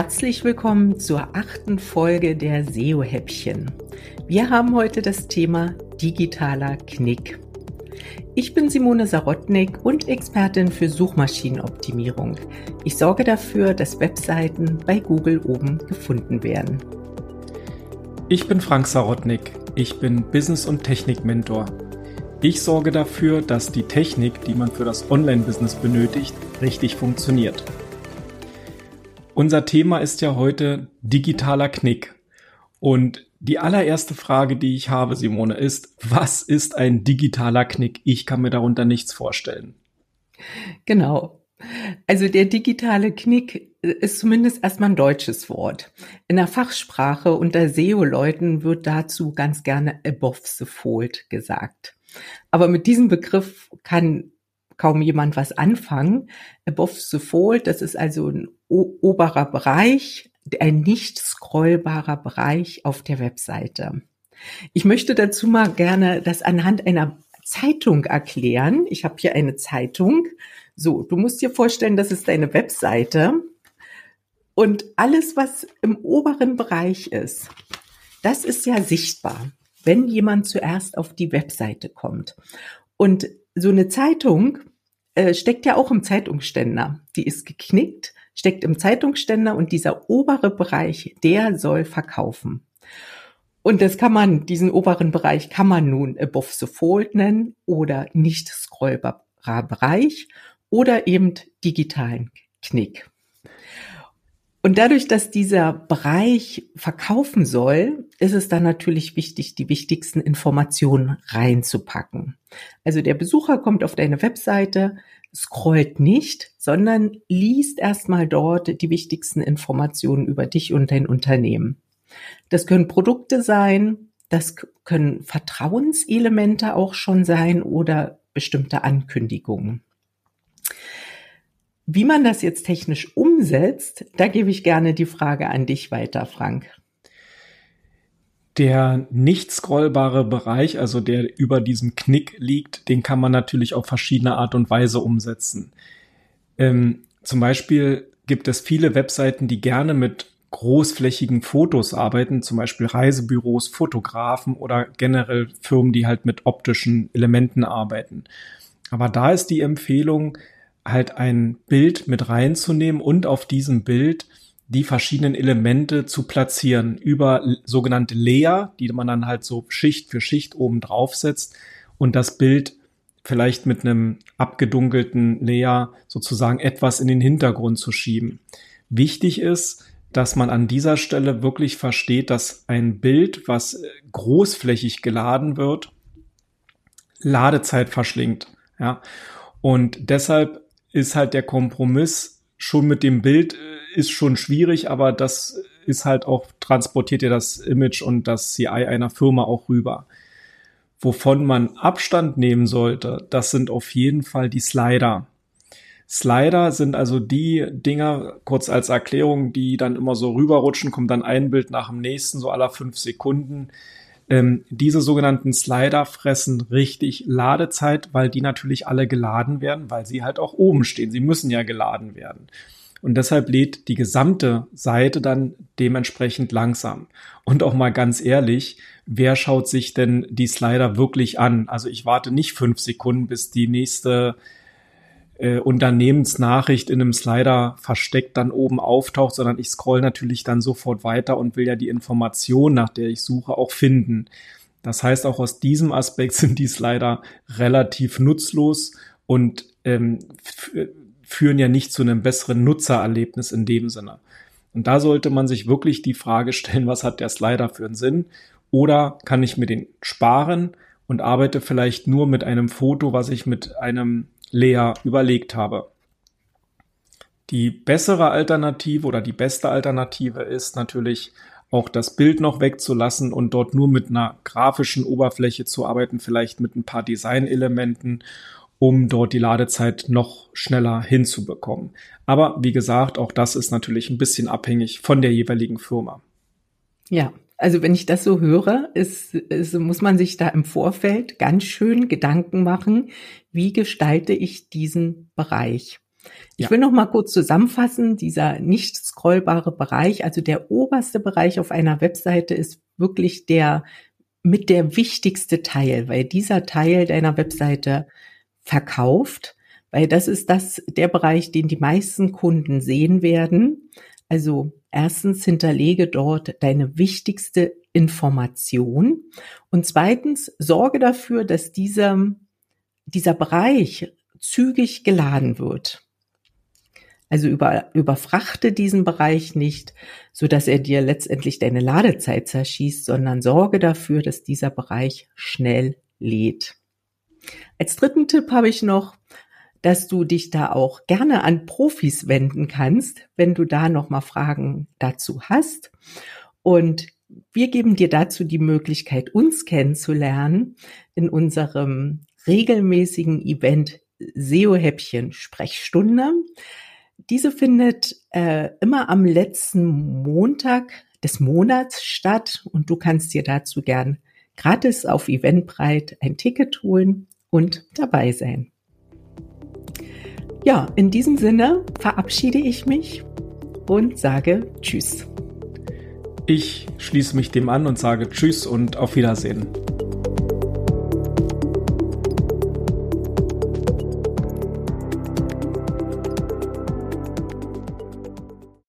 Herzlich willkommen zur achten Folge der SEO-Häppchen. Wir haben heute das Thema digitaler Knick. Ich bin Simone Sarotnik und Expertin für Suchmaschinenoptimierung. Ich sorge dafür, dass Webseiten bei Google oben gefunden werden. Ich bin Frank Sarotnik. Ich bin Business- und Technik-Mentor. Ich sorge dafür, dass die Technik, die man für das Online-Business benötigt, richtig funktioniert. Unser Thema ist ja heute digitaler Knick. Und die allererste Frage, die ich habe, Simone, ist, was ist ein digitaler Knick? Ich kann mir darunter nichts vorstellen. Genau. Also der digitale Knick ist zumindest erstmal ein deutsches Wort. In der Fachsprache unter SEO-Leuten wird dazu ganz gerne above the fold gesagt. Aber mit diesem Begriff kann kaum jemand was anfangen. Above the Fold, das ist also ein oberer Bereich, ein nicht scrollbarer Bereich auf der Webseite. Ich möchte dazu mal gerne das anhand einer Zeitung erklären. Ich habe hier eine Zeitung. So, du musst dir vorstellen, das ist deine Webseite. Und alles, was im oberen Bereich ist, das ist ja sichtbar, wenn jemand zuerst auf die Webseite kommt. Und so eine Zeitung äh, steckt ja auch im Zeitungsständer. Die ist geknickt, steckt im Zeitungsständer und dieser obere Bereich, der soll verkaufen. Und das kann man, diesen oberen Bereich kann man nun above the fold nennen oder nicht scrollbarer Bereich oder eben digitalen Knick. Und dadurch, dass dieser Bereich verkaufen soll, ist es dann natürlich wichtig, die wichtigsten Informationen reinzupacken. Also der Besucher kommt auf deine Webseite, scrollt nicht, sondern liest erstmal dort die wichtigsten Informationen über dich und dein Unternehmen. Das können Produkte sein, das können Vertrauenselemente auch schon sein oder bestimmte Ankündigungen. Wie man das jetzt technisch umsetzt, da gebe ich gerne die Frage an dich weiter, Frank. Der nicht scrollbare Bereich, also der über diesem Knick liegt, den kann man natürlich auf verschiedene Art und Weise umsetzen. Ähm, zum Beispiel gibt es viele Webseiten, die gerne mit großflächigen Fotos arbeiten, zum Beispiel Reisebüros, Fotografen oder generell Firmen, die halt mit optischen Elementen arbeiten. Aber da ist die Empfehlung, halt ein Bild mit reinzunehmen und auf diesem Bild die verschiedenen Elemente zu platzieren über sogenannte Layer, die man dann halt so Schicht für Schicht oben drauf setzt und das Bild vielleicht mit einem abgedunkelten Layer sozusagen etwas in den Hintergrund zu schieben. Wichtig ist, dass man an dieser Stelle wirklich versteht, dass ein Bild, was großflächig geladen wird, Ladezeit verschlingt. Ja. Und deshalb ist halt der Kompromiss schon mit dem Bild äh, ist schon schwierig, aber das ist halt auch, transportiert ja das Image und das CI einer Firma auch rüber. Wovon man Abstand nehmen sollte, das sind auf jeden Fall die Slider. Slider sind also die Dinger, kurz als Erklärung, die dann immer so rüberrutschen, kommt dann ein Bild nach dem nächsten, so aller fünf Sekunden. Ähm, diese sogenannten Slider fressen richtig Ladezeit, weil die natürlich alle geladen werden, weil sie halt auch oben stehen. Sie müssen ja geladen werden. Und deshalb lädt die gesamte Seite dann dementsprechend langsam. Und auch mal ganz ehrlich, wer schaut sich denn die Slider wirklich an? Also ich warte nicht fünf Sekunden, bis die nächste äh, Unternehmensnachricht in einem Slider versteckt dann oben auftaucht, sondern ich scroll natürlich dann sofort weiter und will ja die Information, nach der ich suche, auch finden. Das heißt, auch aus diesem Aspekt sind die Slider relativ nutzlos und ähm, führen ja nicht zu einem besseren Nutzererlebnis in dem Sinne. Und da sollte man sich wirklich die Frage stellen, was hat der Slider für einen Sinn? Oder kann ich mir den sparen und arbeite vielleicht nur mit einem Foto, was ich mit einem Lea überlegt habe. Die bessere Alternative oder die beste Alternative ist natürlich auch das Bild noch wegzulassen und dort nur mit einer grafischen Oberfläche zu arbeiten, vielleicht mit ein paar Designelementen, um dort die Ladezeit noch schneller hinzubekommen. Aber wie gesagt, auch das ist natürlich ein bisschen abhängig von der jeweiligen Firma. Ja, also wenn ich das so höre, ist, ist, muss man sich da im Vorfeld ganz schön Gedanken machen, wie gestalte ich diesen Bereich. Ich ja. will noch mal kurz zusammenfassen, dieser nicht scrollbare Bereich, also der oberste Bereich auf einer Webseite ist wirklich der mit der wichtigste Teil, weil dieser Teil deiner Webseite verkauft, weil das ist das, der Bereich, den die meisten Kunden sehen werden. Also erstens hinterlege dort deine wichtigste Information und zweitens sorge dafür, dass dieser, dieser Bereich zügig geladen wird. Also über, überfrachte diesen Bereich nicht, so dass er dir letztendlich deine Ladezeit zerschießt, sondern sorge dafür, dass dieser Bereich schnell lädt. Als dritten Tipp habe ich noch, dass du dich da auch gerne an Profis wenden kannst, wenn du da noch mal Fragen dazu hast. Und wir geben dir dazu die Möglichkeit, uns kennenzulernen in unserem regelmäßigen Event SEO-Häppchen Sprechstunde. Diese findet äh, immer am letzten Montag des Monats statt und du kannst dir dazu gern gratis auf Eventbrite ein Ticket holen und dabei sein. Ja, in diesem Sinne verabschiede ich mich und sage Tschüss. Ich schließe mich dem an und sage Tschüss und auf Wiedersehen.